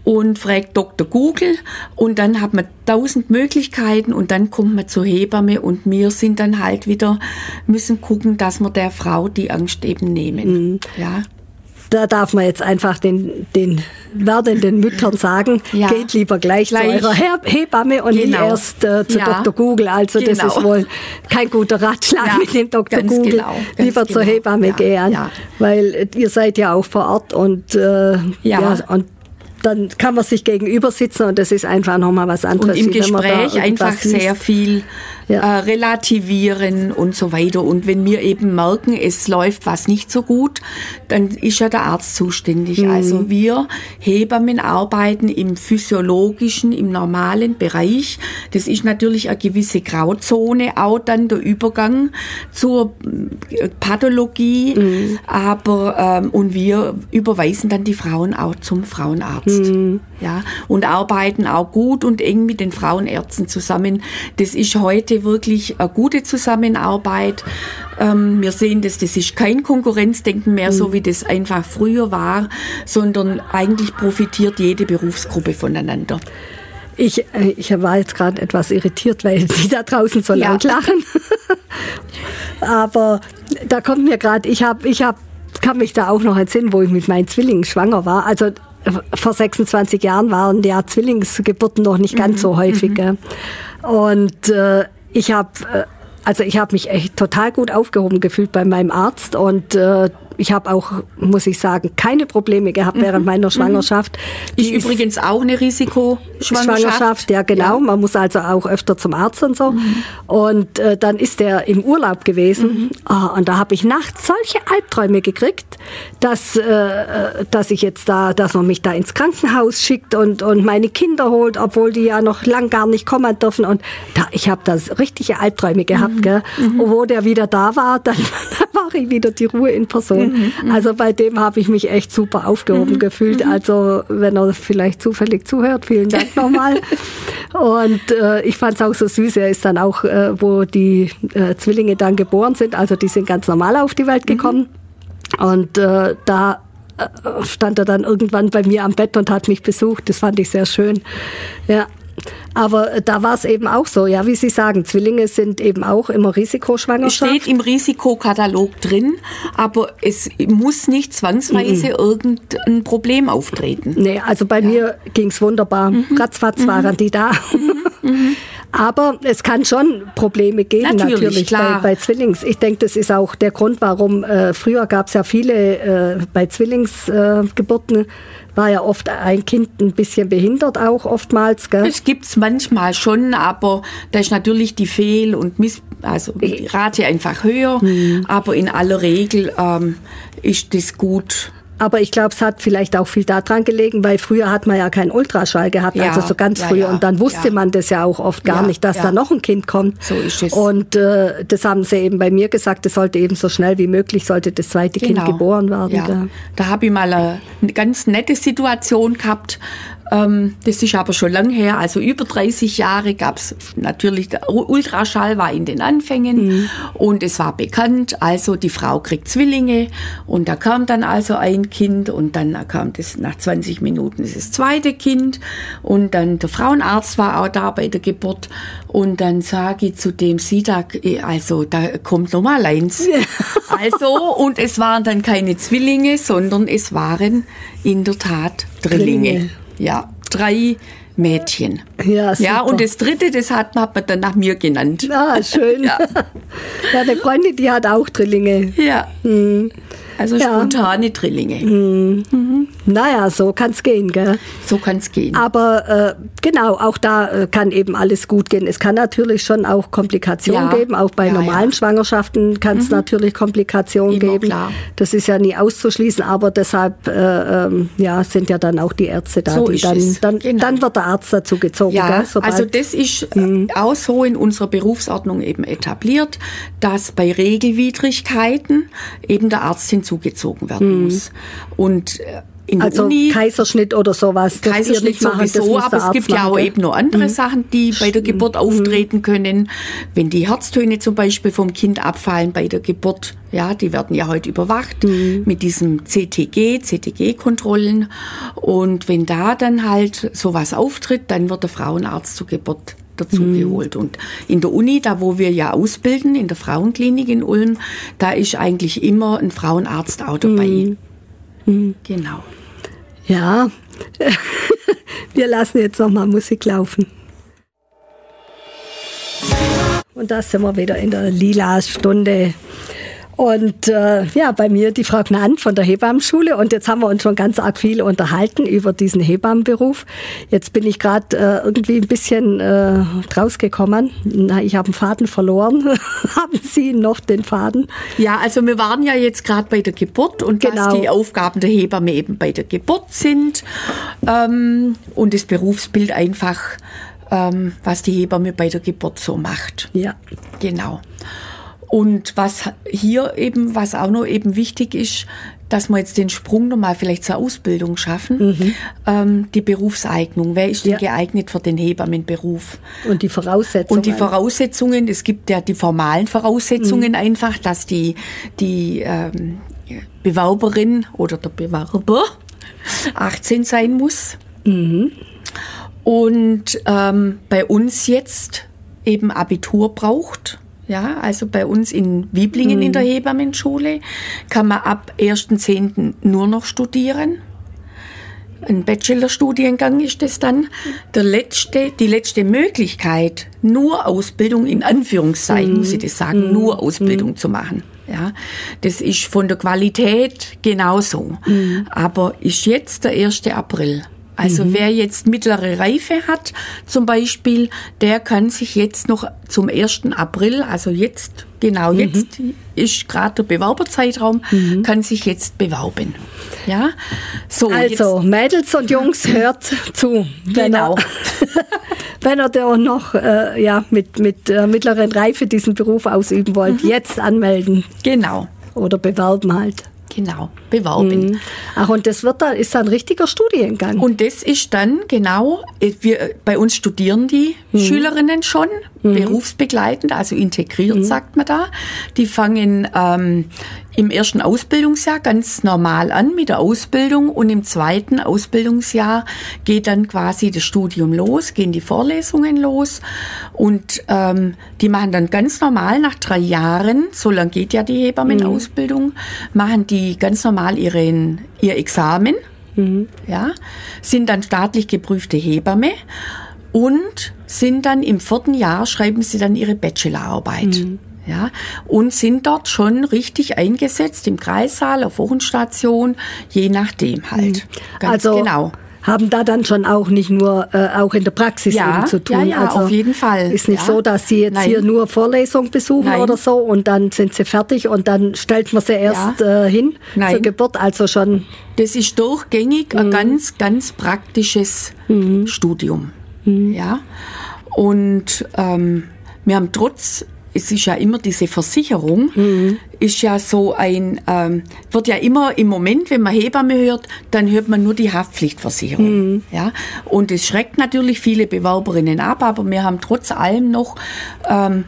und fragt Dr. Google und dann hat man tausend Möglichkeiten und dann kommt man zur Hebamme und wir sind dann halt wieder, müssen gucken, dass wir der Frau die Angst eben nehmen. Ja. Da darf man jetzt einfach den, den werdenden Müttern sagen, Ja. geht lieber gleich, Gleich. zu eurer Hebamme und nicht Genau. erst äh, zu Ja. Dr. Google. Also das Genau. ist wohl kein guter Ratschlag Ja, mit dem Dr. ganz Google. genau, lieber zur genau. Hebamme gehen, weil äh, ihr seid ja auch vor Ort und, äh. Ja. und dann kann man sich gegenüber sitzen und das ist einfach nochmal was anderes. Und im Gespräch einfach liest. sehr viel Ja. äh, relativieren und so weiter. Und wenn wir eben merken, es läuft was nicht so gut, dann ist ja der Arzt zuständig. Mhm. Also wir Hebammen arbeiten im physiologischen, im normalen Bereich. Das ist natürlich eine gewisse Grauzone, auch dann der Übergang zur äh, Pathologie. Mhm. Aber ähm, und wir überweisen dann die Frauen auch zum Frauenarzt. Mhm. Ja, und arbeiten auch gut und eng mit den Frauenärzten zusammen. Das ist heute wirklich eine gute Zusammenarbeit. Ähm, wir sehen das, das ist kein Konkurrenzdenken mehr, so wie das einfach früher war, sondern eigentlich profitiert jede Berufsgruppe voneinander. Ich, äh, ich war jetzt gerade etwas irritiert, weil die da draußen so Ja. laut lachen. Aber da kommt mir gerade, ich habe, ich hab, kann mich da auch noch entsinnen, wo ich mit meinen Zwillingen schwanger war. Also vor 26 Jahren waren ja Zwillingsgeburten noch nicht ganz so häufig. gell. Und äh, ich habe äh, also ich habe mich echt total gut aufgehoben gefühlt bei meinem Arzt und äh, ich habe auch, muss ich sagen, keine Probleme gehabt während meiner Schwangerschaft. Ist Die übrigens auch eine Risikoschwangerschaft. Schwangerschaft, ja genau. Man muss also auch öfter zum Arzt und so. Und äh, dann ist er im Urlaub gewesen Ah, und da habe ich nachts solche Albträume gekriegt, dass, äh, äh, dass ich jetzt da, dass man mich da ins Krankenhaus schickt und, und meine Kinder holt, obwohl die ja noch lang gar nicht kommen dürfen. Und da, ich habe da richtige Albträume gehabt. Gell? Und wo der wieder da war, dann ich wieder die Ruhe in Person. Also bei dem habe ich mich echt super aufgehoben gefühlt. Also wenn er vielleicht zufällig zuhört, vielen Dank nochmal. Und äh, ich fand es auch so süß. Er ist dann auch, äh, wo die äh, Zwillinge dann geboren sind, also die sind ganz normal auf die Welt gekommen. Und äh, da äh, stand er dann irgendwann bei mir am Bett und hat mich besucht. Das fand ich sehr schön. Ja. Aber äh, da war es eben auch so, ja, wie Sie sagen, Zwillinge sind eben auch immer Risikoschwangerschaft. Steht im Risikokatalog drin, aber es muss nicht zwangsweise mhm. irgendein Problem auftreten. Nee, also bei ja. mir ging's wunderbar. Mhm. Ratzfatz mhm. waren die da. Mhm. mhm. Aber es kann schon Probleme geben, natürlich, natürlich bei, bei, Zwillings. Ich denke, das ist auch der Grund, warum äh, früher gab es ja viele äh, bei Zwillingsgeburten. Äh, war ja oft ein Kind ein bisschen behindert auch oftmals. Gell? Das gibt's manchmal schon, aber da ist natürlich die Fehl- und Miss also die Rate einfach höher. Hm. Aber in aller Regel ähm, ist das gut aber ich glaube, es hat vielleicht auch viel daran gelegen, weil früher hat man ja keinen Ultraschall gehabt, ja, also so ganz ja, früh. Ja, und dann wusste man das ja auch oft gar nicht, dass da noch ein Kind kommt. So ist es. Und äh, das haben sie eben bei mir gesagt, es sollte eben so schnell wie möglich, sollte das zweite genau. Kind geboren werden. Ja. Da habe ich mal eine ganz nette Situation gehabt. Ähm, das ist aber schon lang her, also über 30 Jahre gab es natürlich, der Ultraschall war in den Anfängen mhm. und es war bekannt, also die Frau kriegt Zwillinge und da kam dann also ein Kind und dann kam das nach 20 Minuten das zweite Kind und dann der Frauenarzt war auch da bei der Geburt und dann sage ich zu dem Sidak, eh, also da kommt nochmal eins. Ja. Also und es waren dann keine Zwillinge, sondern es waren in der Tat Drillinge. Drillinge. Ja, drei Mädchen. Ja, super. ja, und das dritte, das hat man, hat man dann nach mir genannt. Ah, schön. ja. ja, eine Freundin, die hat auch Drillinge. Ja. Hm. Also ja. spontane Drillinge. Mhm. Mhm. Naja, so kann es gehen, gell? So kann es gehen. Aber äh, genau, auch da äh, kann eben alles gut gehen. Es kann natürlich schon auch Komplikationen ja. geben. Auch bei ja, normalen Schwangerschaften kann es mhm. natürlich Komplikationen Immer geben. Klar. Das ist ja nie auszuschließen, aber deshalb äh, ähm, ja, sind ja dann auch die Ärzte da. So die dann, dann, genau. dann wird der Arzt dazu gezogen. Ja, gell, also das ist mhm. auch so in unserer Berufsordnung eben etabliert, dass bei Regelwidrigkeiten eben der Arzt hinzu hinzugezogen werden mhm. muss. Und äh, in also Uni, Kaiserschnitt oder sowas. Kaiserschnitt sowieso, aber es gibt ja auch eben noch andere mhm. Sachen, die bei der Geburt mhm. auftreten können. Wenn die Herztöne zum Beispiel vom Kind abfallen bei der Geburt, ja, die werden ja heute überwacht mhm. mit diesem CTG, CTG-Kontrollen. Und wenn da dann halt sowas auftritt, dann wird der Frauenarzt zur Geburt dazu mhm. geholt. Und in der Uni, da wo wir ja ausbilden, in der Frauenklinik in Ulm, da ist eigentlich immer ein Frauenarzt auch dabei. Mhm. Mhm. Genau. Ja, wir lassen jetzt noch mal Musik laufen. Und da sind wir wieder in der Lila-Stunde. Und äh, ja, bei mir die Frau Gnant von der Hebammenschule. Und jetzt haben wir uns schon ganz arg viel unterhalten über diesen Hebammenberuf. Jetzt bin ich gerade äh, irgendwie ein bisschen äh, rausgekommen. Na, ich habe einen Faden verloren. haben Sie noch den Faden? Ja, also wir waren ja jetzt gerade bei der Geburt und genau. was die Aufgaben der Hebamme eben bei der Geburt sind. Ähm, und das Berufsbild einfach, ähm, was die Hebamme bei der Geburt so macht. Ja. Genau. Und was hier eben, was auch noch eben wichtig ist, dass wir jetzt den Sprung nochmal vielleicht zur Ausbildung schaffen, mhm. ähm, die Berufseignung. Wer ist denn ja. geeignet für den Hebammenberuf? Und die Voraussetzungen. Und die Voraussetzungen, es gibt ja die formalen Voraussetzungen mhm. einfach, dass die, die ähm, Bewerberin oder der Bewerber 18 sein muss. Mhm. Und ähm, bei uns jetzt eben Abitur braucht ja, also bei uns in Wiblingen mhm. in der mhm. Hebammenschule kann man ab 1.10. nur noch studieren. Ein Bachelorstudiengang ist das dann. Der letzte, die letzte Möglichkeit, nur Ausbildung, in Anführungszeichen mhm. muss ich das sagen, mhm. nur Ausbildung mhm. zu machen. Ja, das ist von der Qualität genauso. Mhm. Aber ist jetzt der 1. April. Also mhm. wer jetzt mittlere Reife hat, zum Beispiel, der kann sich jetzt noch zum 1. April, also jetzt, genau mhm. jetzt ist gerade der Bewerberzeitraum, mhm. kann sich jetzt bewerben. Ja, so. Also. Mädels und Jungs, hört zu. Genau. Wenn ihr da noch äh, ja, mit, mit äh, mittleren Reife diesen Beruf ausüben wollt, mhm. jetzt anmelden. Genau. Oder bewerben halt. Genau, beworben. Mhm. Ach, und das wird dann, ist dann ein richtiger Studiengang. Und das ist dann genau, äh, wir, bei uns studieren die mhm. Schülerinnen schon, mhm. berufsbegleitend, also integriert, mhm. sagt man da. Die fangen ähm, im ersten Ausbildungsjahr ganz normal an mit der Ausbildung und im zweiten Ausbildungsjahr geht dann quasi das Studium los, gehen die Vorlesungen los und ähm, die machen dann ganz normal nach drei Jahren, so lange geht ja die Hebammenausbildung, machen die ganz normal ihren, ihr Examen, mhm. ja, sind dann staatlich geprüfte Hebamme und sind dann im vierten Jahr, schreiben sie dann ihre Bachelorarbeit. Mhm ja, und sind dort schon richtig eingesetzt im Kreissaal, auf Wochenstation, je nachdem halt. Mhm. Ganz also, genau haben da dann schon auch nicht nur äh, auch in der Praxis ja, zu tun. Ja, ja, also auf jeden Fall. Ist nicht ja. so, dass sie jetzt Nein. hier nur Vorlesung besuchen Nein. oder so und dann sind sie fertig und dann stellt man sie erst ja. äh, hin Nein. zur Geburt. Also schon. Das ist durchgängig mhm. ein ganz, ganz praktisches mhm. Studium. Mhm. Ja. Und ähm, wir haben trotz es ist ja immer diese Versicherung, mhm. ist ja so ein, ähm, wird ja immer im Moment, wenn man Hebamme hört, dann hört man nur die Haftpflichtversicherung. Mhm. Ja? Und es schreckt natürlich viele Bewerberinnen ab, aber wir haben trotz allem noch ähm,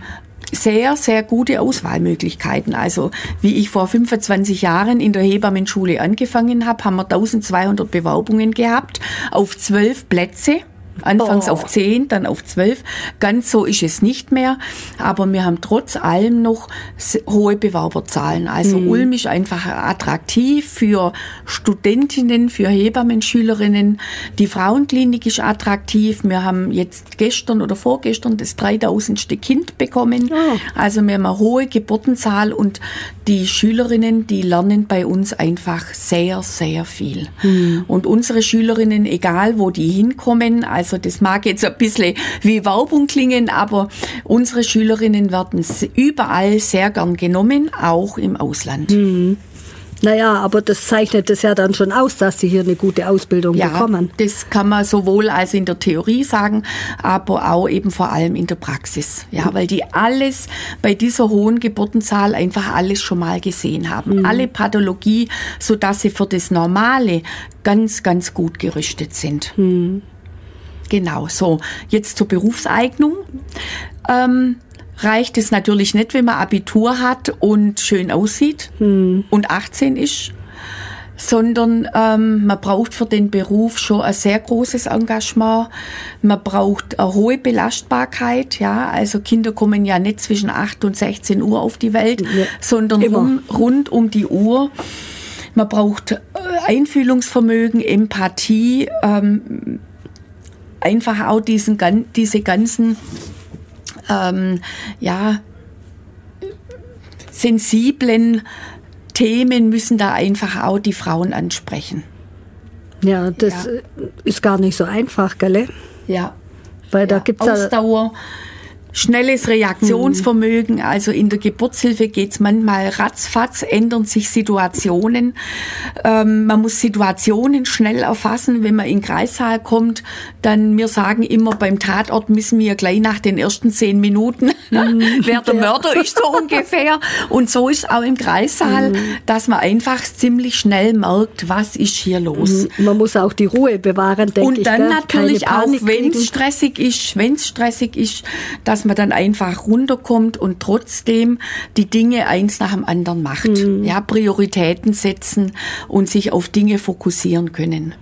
sehr, sehr gute Auswahlmöglichkeiten. Also wie ich vor 25 Jahren in der Hebammenschule angefangen habe, haben wir 1200 Bewerbungen gehabt auf zwölf Plätze. Anfangs oh. auf zehn, dann auf zwölf. Ganz so ist es nicht mehr. Aber wir haben trotz allem noch hohe Bewerberzahlen. Also mhm. Ulm ist einfach attraktiv für Studentinnen, für Hebammenschülerinnen. Die Frauenklinik ist attraktiv. Wir haben jetzt gestern oder vorgestern das 3000. Kind bekommen. Oh. Also wir haben eine hohe Geburtenzahl und die Schülerinnen, die lernen bei uns einfach sehr, sehr viel. Mhm. Und unsere Schülerinnen, egal wo die hinkommen, also das mag jetzt ein bisschen wie Werbung klingen, aber unsere Schülerinnen werden überall sehr gern genommen, auch im Ausland. Mhm. Naja, aber das zeichnet es ja dann schon aus, dass sie hier eine gute Ausbildung ja, bekommen. Das kann man sowohl als in der Theorie sagen, aber auch eben vor allem in der Praxis. Ja, weil die alles bei dieser hohen Geburtenzahl einfach alles schon mal gesehen haben. Mhm. Alle Pathologie, so dass sie für das Normale ganz, ganz gut gerüstet sind. Mhm. Genau, so. Jetzt zur Berufseignung. Ähm, reicht es natürlich nicht, wenn man Abitur hat und schön aussieht hm. und 18 ist, sondern ähm, man braucht für den Beruf schon ein sehr großes Engagement. Man braucht eine hohe Belastbarkeit. Ja, also Kinder kommen ja nicht zwischen 8 und 16 Uhr auf die Welt, ja, sondern rum, rund um die Uhr. Man braucht äh, Einfühlungsvermögen, Empathie, ähm, einfach auch diesen, diese ganzen ähm, ja, sensiblen Themen müssen da einfach auch die Frauen ansprechen. Ja, das ja. ist gar nicht so einfach, gell? Ja. Weil da ja, gibt es Ausdauer. Ja Schnelles Reaktionsvermögen, also in der Geburtshilfe geht's manchmal ratzfatz, ändern sich Situationen. Ähm, man muss Situationen schnell erfassen. Wenn man in den Kreissaal kommt, dann, wir sagen immer, beim Tatort müssen wir gleich nach den ersten zehn Minuten, mhm. wer der Mörder ist, so ungefähr. Und so ist auch im Kreissaal, mhm. dass man einfach ziemlich schnell merkt, was ist hier los. Mhm. Man muss auch die Ruhe bewahren, denke ich. Und dann gell? natürlich auch, wenn es stressig ist, wenn es stressig ist, dass man dann einfach runterkommt und trotzdem die Dinge eins nach dem anderen macht. Mhm. Ja, Prioritäten setzen und sich auf Dinge fokussieren können.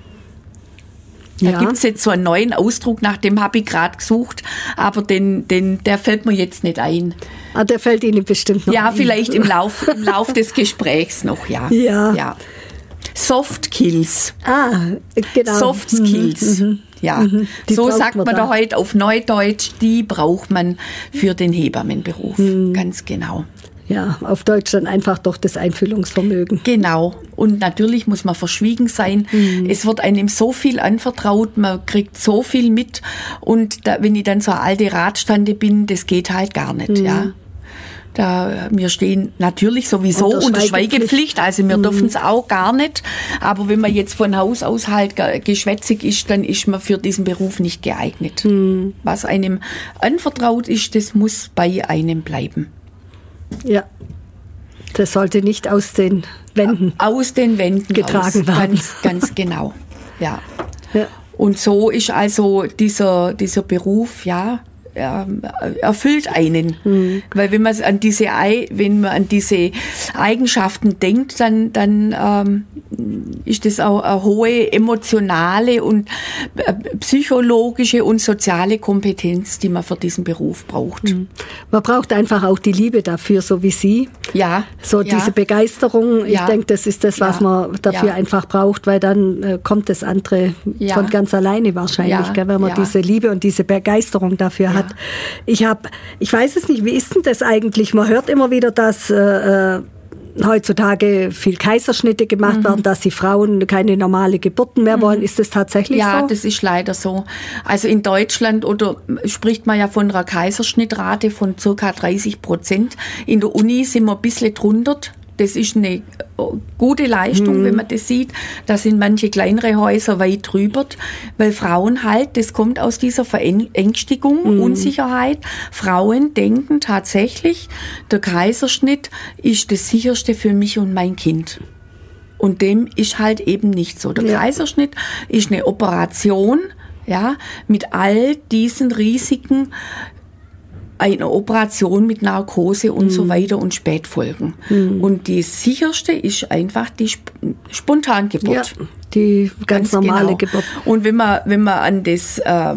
Da ja. es jetzt so einen neuen Ausdruck, nach dem habe ich gerade gesucht, aber den, den, der fällt mir jetzt nicht ein. Ah, der fällt Ihnen bestimmt noch Ja, ein. vielleicht im Lauf, im Lauf des Gesprächs noch, ja. Ja. ja. Soft Skills. Ah, genau. Soft Skills. Mhm. Ja, mhm, so sagt man, man da heute auf Neudeutsch, die braucht man für den Hebammenberuf. Mhm. Ganz genau. Ja, auf Deutsch dann einfach doch das Einfühlungsvermögen. Genau. Und natürlich muss man verschwiegen sein. Mhm. Es wird einem so viel anvertraut, man kriegt so viel mit. Und da, wenn ich dann so eine alte Radstande bin, das geht halt gar nicht, mhm. ja. Da, wir stehen natürlich sowieso unter, unter Schweigepflicht, also wir mhm. dürfen es auch gar nicht. Aber wenn man jetzt von Haus aus halt geschwätzig ist, dann ist man für diesen Beruf nicht geeignet. Mhm. Was einem anvertraut ist, das muss bei einem bleiben. Ja. Das sollte nicht aus den Wänden aus den Wänden getragen aus. werden. Ganz, ganz genau. Ja. ja. Und so ist also dieser, dieser Beruf, ja, erfüllt einen. Mhm. Weil wenn man an diese, wenn man an diese Eigenschaften denkt, dann, dann ähm, ist das auch eine hohe emotionale und äh, psychologische und soziale Kompetenz, die man für diesen Beruf braucht. Mhm. Man braucht einfach auch die Liebe dafür, so wie Sie. Ja. So ja. diese Begeisterung. Ich ja. denke, das ist das, was ja. man dafür einfach braucht, weil dann äh, kommt das andere von ganz alleine wahrscheinlich, gell, wenn man diese Liebe und diese Begeisterung dafür hat. Ich habe, ich weiß es nicht, wie ist denn das eigentlich? Man hört immer wieder, dass äh, äh heutzutage viel Kaiserschnitte gemacht mhm. werden, dass die Frauen keine normale Geburten mehr wollen. Mhm. Ist das tatsächlich ja, so? Ja, das ist leider so. Also in Deutschland oder spricht man ja von einer Kaiserschnittrate von circa 30 Prozent. In der Uni sind wir ein bisschen drunter. Das ist eine gute Leistung, mhm. wenn man das sieht. Da sind manche kleinere Häuser weit drüber, weil Frauen halt, das kommt aus dieser Verängstigung, mhm. Unsicherheit. Frauen denken tatsächlich, der Kaiserschnitt ist das sicherste für mich und mein Kind. Und dem ist halt eben nicht so. Der ja. Kaiserschnitt ist eine Operation, ja, mit all diesen Risiken, eine Operation mit Narkose und mhm. so weiter und Spätfolgen. Mhm. Und die sicherste ist einfach die Sp Spontangeburt. Ja, die ganz, ganz normale genau. Geburt. Und wenn man, wenn man an das, äh,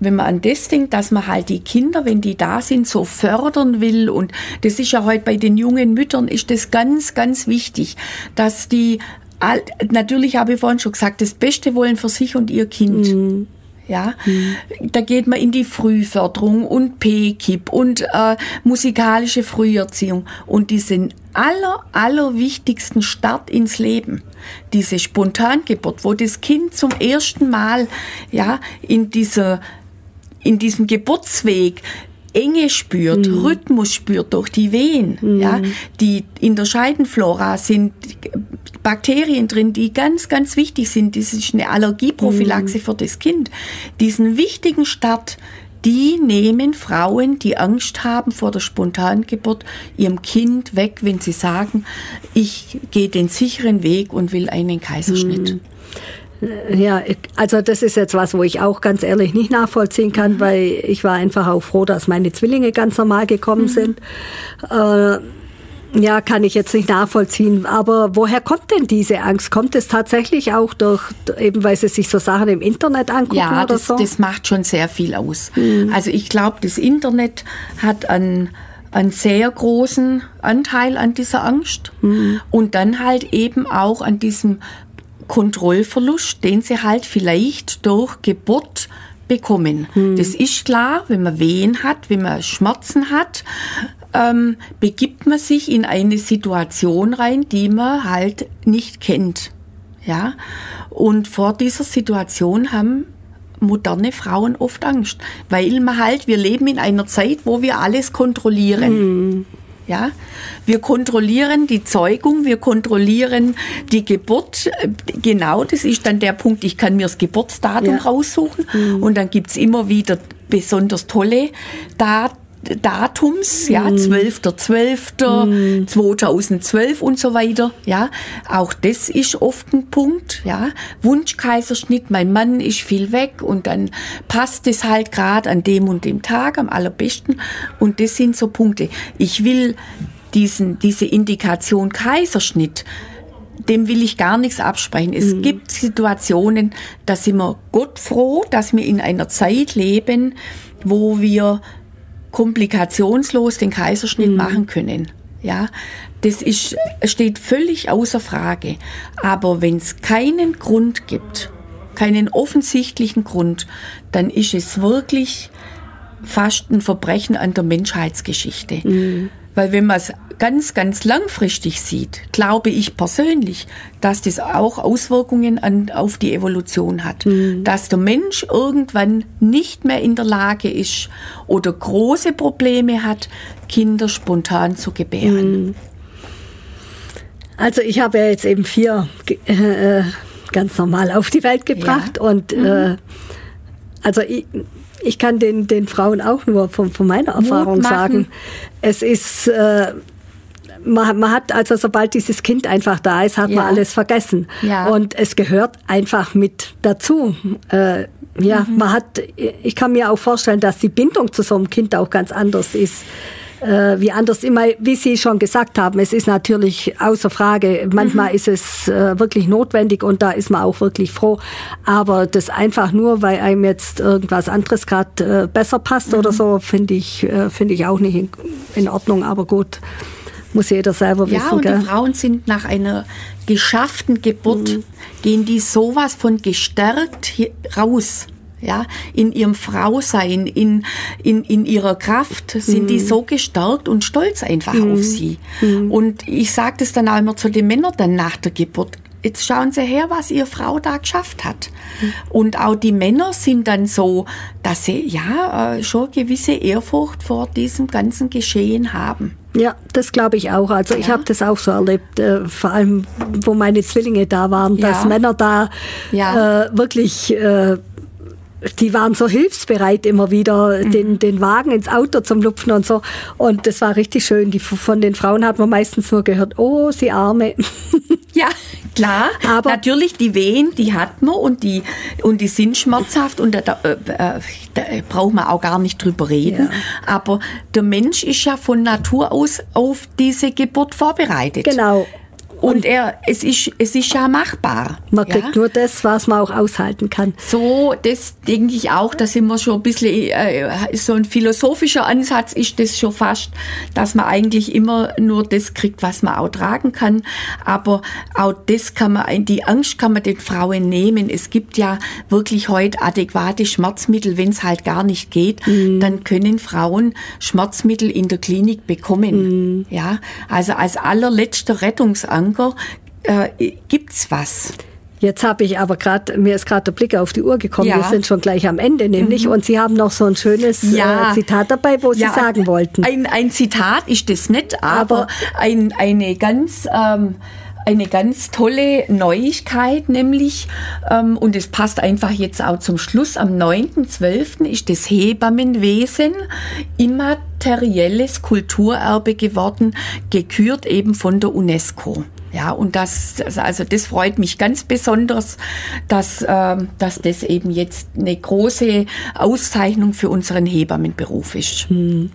wenn man an das denkt, dass man halt die Kinder, wenn die da sind, so fördern will und das ist ja heute bei den jungen Müttern ist das ganz, ganz wichtig, dass die natürlich habe ich vorhin schon gesagt, das Beste wollen für sich und ihr Kind. Mhm. Ja, mhm. da geht man in die Frühförderung und P-Kip und äh, musikalische Früherziehung. Und diesen aller, aller wichtigsten Start ins Leben, diese Spontangeburt, wo das Kind zum ersten Mal, ja, in dieser, in diesem Geburtsweg Enge spürt, mhm. Rhythmus spürt durch die Wehen. Mhm. Ja, die in der Scheidenflora sind Bakterien drin, die ganz, ganz wichtig sind. Das ist eine Allergieprophylaxe mhm. für das Kind. Diesen wichtigen Start, die nehmen Frauen, die Angst haben vor der Spontangeburt, ihrem Kind weg, wenn sie sagen, ich gehe den sicheren Weg und will einen Kaiserschnitt. Ja, also das ist jetzt was, wo ich auch ganz ehrlich nicht nachvollziehen kann, mhm. weil ich war einfach auch froh, dass meine Zwillinge ganz normal gekommen mhm. sind. Äh, ja, kann ich jetzt nicht nachvollziehen. Aber woher kommt denn diese Angst? Kommt es tatsächlich auch durch, eben weil sie sich so Sachen im Internet angucken ja, oder das, so? das macht schon sehr viel aus. Mhm. Also ich glaube, das Internet hat einen, einen sehr großen Anteil an dieser Angst mhm. und dann halt eben auch an diesem Kontrollverlust, den sie halt vielleicht durch Geburt bekommen. Mhm. Das ist klar, wenn man Wehen hat, wenn man Schmerzen hat, ähm, begibt man sich in eine Situation rein, die man halt nicht kennt. Ja, und vor dieser Situation haben moderne Frauen oft Angst, weil man halt, wir leben in einer Zeit, wo wir alles kontrollieren. Mhm. Ja, wir kontrollieren die Zeugung, wir kontrollieren die Geburt. Genau, das ist dann der Punkt, ich kann mir das Geburtsdatum ja. raussuchen mhm. und dann gibt's immer wieder besonders tolle Daten Datums, ja, 12.12., mm. 2012 und so weiter, ja. Auch das ist oft ein Punkt, ja. Wunschkaiserschnitt, mein Mann ist viel weg und dann passt es halt gerade an dem und dem Tag am allerbesten und das sind so Punkte. Ich will diesen, diese Indikation Kaiserschnitt, dem will ich gar nichts absprechen. Es mhm. gibt Situationen, da sind wir Gott froh, dass wir in einer Zeit leben, wo wir komplikationslos den Kaiserschnitt mhm. machen können. Ja, das ist, steht völlig außer Frage. Aber wenn es keinen Grund gibt, keinen offensichtlichen Grund, dann ist es wirklich fast ein Verbrechen an der Menschheitsgeschichte. Mhm. Weil wenn man es ganz, ganz langfristig sieht, glaube ich persönlich, dass das auch Auswirkungen an, auf die Evolution hat. Mhm. Dass der Mensch irgendwann nicht mehr in der Lage ist oder große Probleme hat, Kinder spontan zu gebären. Mhm. Also ich habe ja jetzt eben vier äh, äh, ganz normal auf die Welt gebracht ja. und mhm. äh, also ich, ich kann den, den Frauen auch nur von, von meiner Erfahrung sagen, es ist, äh, man, man hat, also sobald dieses Kind einfach da ist, hat ja. man alles vergessen. Ja. Und es gehört einfach mit dazu. Äh, ja, mhm. man hat, ich kann mir auch vorstellen, dass die Bindung zu so einem Kind auch ganz anders ist wie anders immer, wie Sie schon gesagt haben, es ist natürlich außer Frage, manchmal mhm. ist es äh, wirklich notwendig und da ist man auch wirklich froh, aber das einfach nur, weil einem jetzt irgendwas anderes gerade äh, besser passt mhm. oder so, finde ich, äh, finde ich auch nicht in, in Ordnung, aber gut muss jeder selber ja, wissen. Ja, und gell? die Frauen sind nach einer geschafften Geburt, mhm. gehen die sowas von gestärkt raus. Ja, in ihrem Frausein, in, in, in ihrer Kraft sind mhm. die so gestärkt und stolz einfach mhm. auf sie. Mhm. Und ich sage das dann auch immer zu den Männern dann nach der Geburt. Jetzt schauen Sie her, was Ihre Frau da geschafft hat. Mhm. Und auch die Männer sind dann so, dass sie ja äh, schon gewisse Ehrfurcht vor diesem ganzen Geschehen haben. Ja, das glaube ich auch. Also ja. ich habe das auch so erlebt, äh, vor allem wo meine Zwillinge da waren, ja. dass Männer da ja. äh, wirklich äh, die waren so hilfsbereit immer wieder, mhm. den, den Wagen ins Auto zum Lupfen und so. Und das war richtig schön. Die, von den Frauen hat man meistens nur gehört, oh, sie Arme. Ja, klar. Aber natürlich die Wehen, die hat man und die, und die sind schmerzhaft und da, da, äh, da braucht man auch gar nicht drüber reden. Ja. Aber der Mensch ist ja von Natur aus auf diese Geburt vorbereitet. Genau. Und er, es ist, es ist ja machbar. Man kriegt ja? nur das, was man auch aushalten kann. So, das denke ich auch, da sind wir schon ein bisschen, äh, so ein philosophischer Ansatz ist das schon fast, dass man eigentlich immer nur das kriegt, was man auch tragen kann. Aber auch das kann man, die Angst kann man den Frauen nehmen. Es gibt ja wirklich heute adäquate Schmerzmittel, wenn es halt gar nicht geht, mhm. dann können Frauen Schmerzmittel in der Klinik bekommen. Mhm. Ja, also als allerletzter Rettungsangst Anker, äh, gibt's was? Jetzt habe ich aber gerade, mir ist gerade der Blick auf die Uhr gekommen, ja. wir sind schon gleich am Ende nämlich mhm. und Sie haben noch so ein schönes äh, ja. äh, Zitat dabei, wo Sie ja, sagen wollten. Ein, ein Zitat ist das nicht, aber, aber ein, eine ganz... Ähm, eine ganz tolle Neuigkeit, nämlich, ähm, und es passt einfach jetzt auch zum Schluss, am 9.12. ist das Hebammenwesen immaterielles Kulturerbe geworden, gekürt eben von der UNESCO. Ja, und das, also das freut mich ganz besonders, dass, äh, dass das eben jetzt eine große Auszeichnung für unseren Hebammenberuf ist. Hm.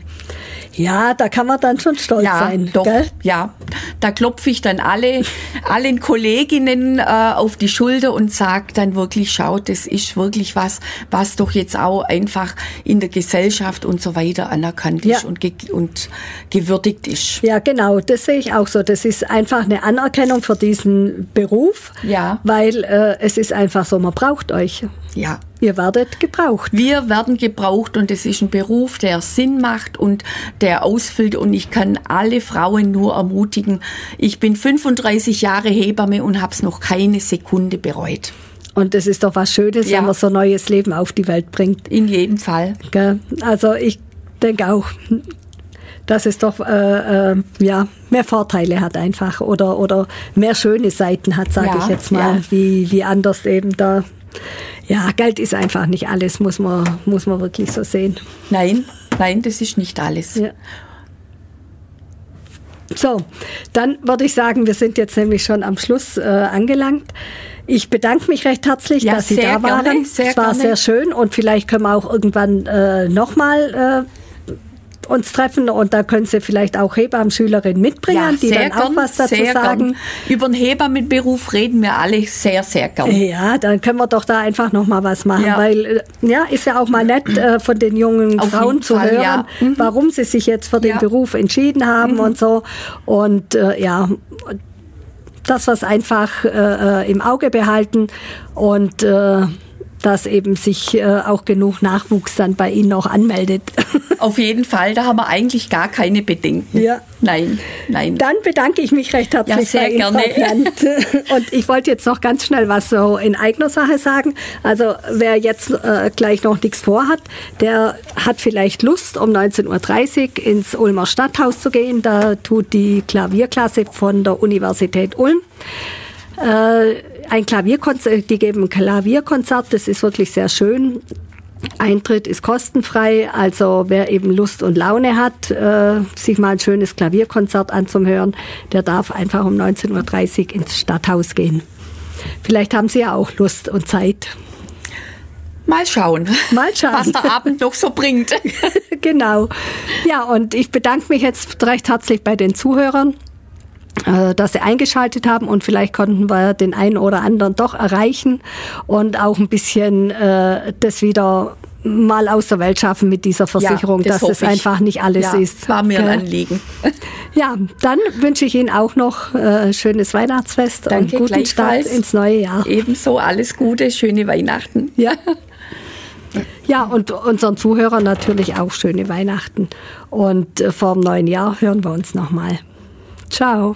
Ja, da kann man dann schon stolz ja, sein. Doch, gell? ja. Da klopfe ich dann alle, allen Kolleginnen äh, auf die Schulter und sage dann wirklich, schaut, das ist wirklich was, was doch jetzt auch einfach in der Gesellschaft und so weiter anerkannt ja. ist und, ge und gewürdigt ist. Ja, genau, das sehe ich auch so. Das ist einfach eine Anerkennung für diesen Beruf, ja. weil äh, es ist einfach so, man braucht euch. Ja. Ihr werdet gebraucht. Wir werden gebraucht und es ist ein Beruf, der Sinn macht und der ausfüllt und ich kann alle Frauen nur ermutigen. Ich bin 35 Jahre Hebamme und habe es noch keine Sekunde bereut. Und das ist doch was Schönes, ja. wenn man so ein neues Leben auf die Welt bringt. In jedem Fall. Also ich denke auch, dass es doch äh, äh, ja, mehr Vorteile hat einfach oder, oder mehr schöne Seiten hat, sage ja, ich jetzt mal, ja. wie, wie anders eben da ja, Geld ist einfach nicht alles, muss man, muss man wirklich so sehen. Nein, nein, das ist nicht alles. Ja. So, dann würde ich sagen, wir sind jetzt nämlich schon am Schluss äh, angelangt. Ich bedanke mich recht herzlich, ja, dass Sie da waren. es war gerne. sehr schön und vielleicht können wir auch irgendwann äh, nochmal äh, uns treffen und da können Sie vielleicht auch Hebammenschülerinnen mitbringen, ja, die dann auch was dazu sagen. Gern. Über den Hebammenberuf reden wir alle sehr, sehr gerne. Ja, dann können wir doch da einfach noch mal was machen, ja. weil äh, ja, ist ja auch mal nett äh, von den jungen Auf Frauen zu Fall, hören, ja. mhm. warum sie sich jetzt für den Beruf entschieden haben mhm. und so und äh, ja, das was einfach äh, äh, im Auge behalten und äh, dass eben sich äh, auch genug Nachwuchs dann bei Ihnen auch anmeldet. Auf jeden Fall, da haben wir eigentlich gar keine Bedenken. Ja. Nein, nein. Dann bedanke ich mich recht herzlich ja, sehr gerne. Und ich wollte jetzt noch ganz schnell was so in eigener Sache sagen. Also wer jetzt äh, gleich noch nichts vorhat, der hat vielleicht Lust, um 19.30 Uhr ins Ulmer Stadthaus zu gehen. Da tut die Klavierklasse von der Universität Ulm. Äh, ein Klavierkonzert, die geben ein Klavierkonzert, das ist wirklich sehr schön. Eintritt ist kostenfrei, also wer eben Lust und Laune hat, äh, sich mal ein schönes Klavierkonzert anzuhören, der darf einfach um 19.30 Uhr ins Stadthaus gehen. Vielleicht haben Sie ja auch Lust und Zeit. Mal schauen, Mal schauen. was der Abend noch so bringt. genau. Ja, und ich bedanke mich jetzt recht herzlich bei den Zuhörern äh, dass sie eingeschaltet haben und vielleicht konnten wir den einen oder anderen doch erreichen und auch ein bisschen äh, das wieder mal aus der Welt schaffen mit dieser Versicherung, Ja, das dass es ich. einfach nicht alles ja, ist. War mir ein? Anliegen. Ja, dann wünsche ich Ihnen auch noch äh, schönes Weihnachtsfest Danke, und guten Start ins neue Jahr. Ebenso alles Gute, schöne Weihnachten. Ja. Ja, und unseren Zuhörern natürlich auch schöne Weihnachten. Und äh, vor dem neuen Jahr hören wir uns nochmal. Ciao.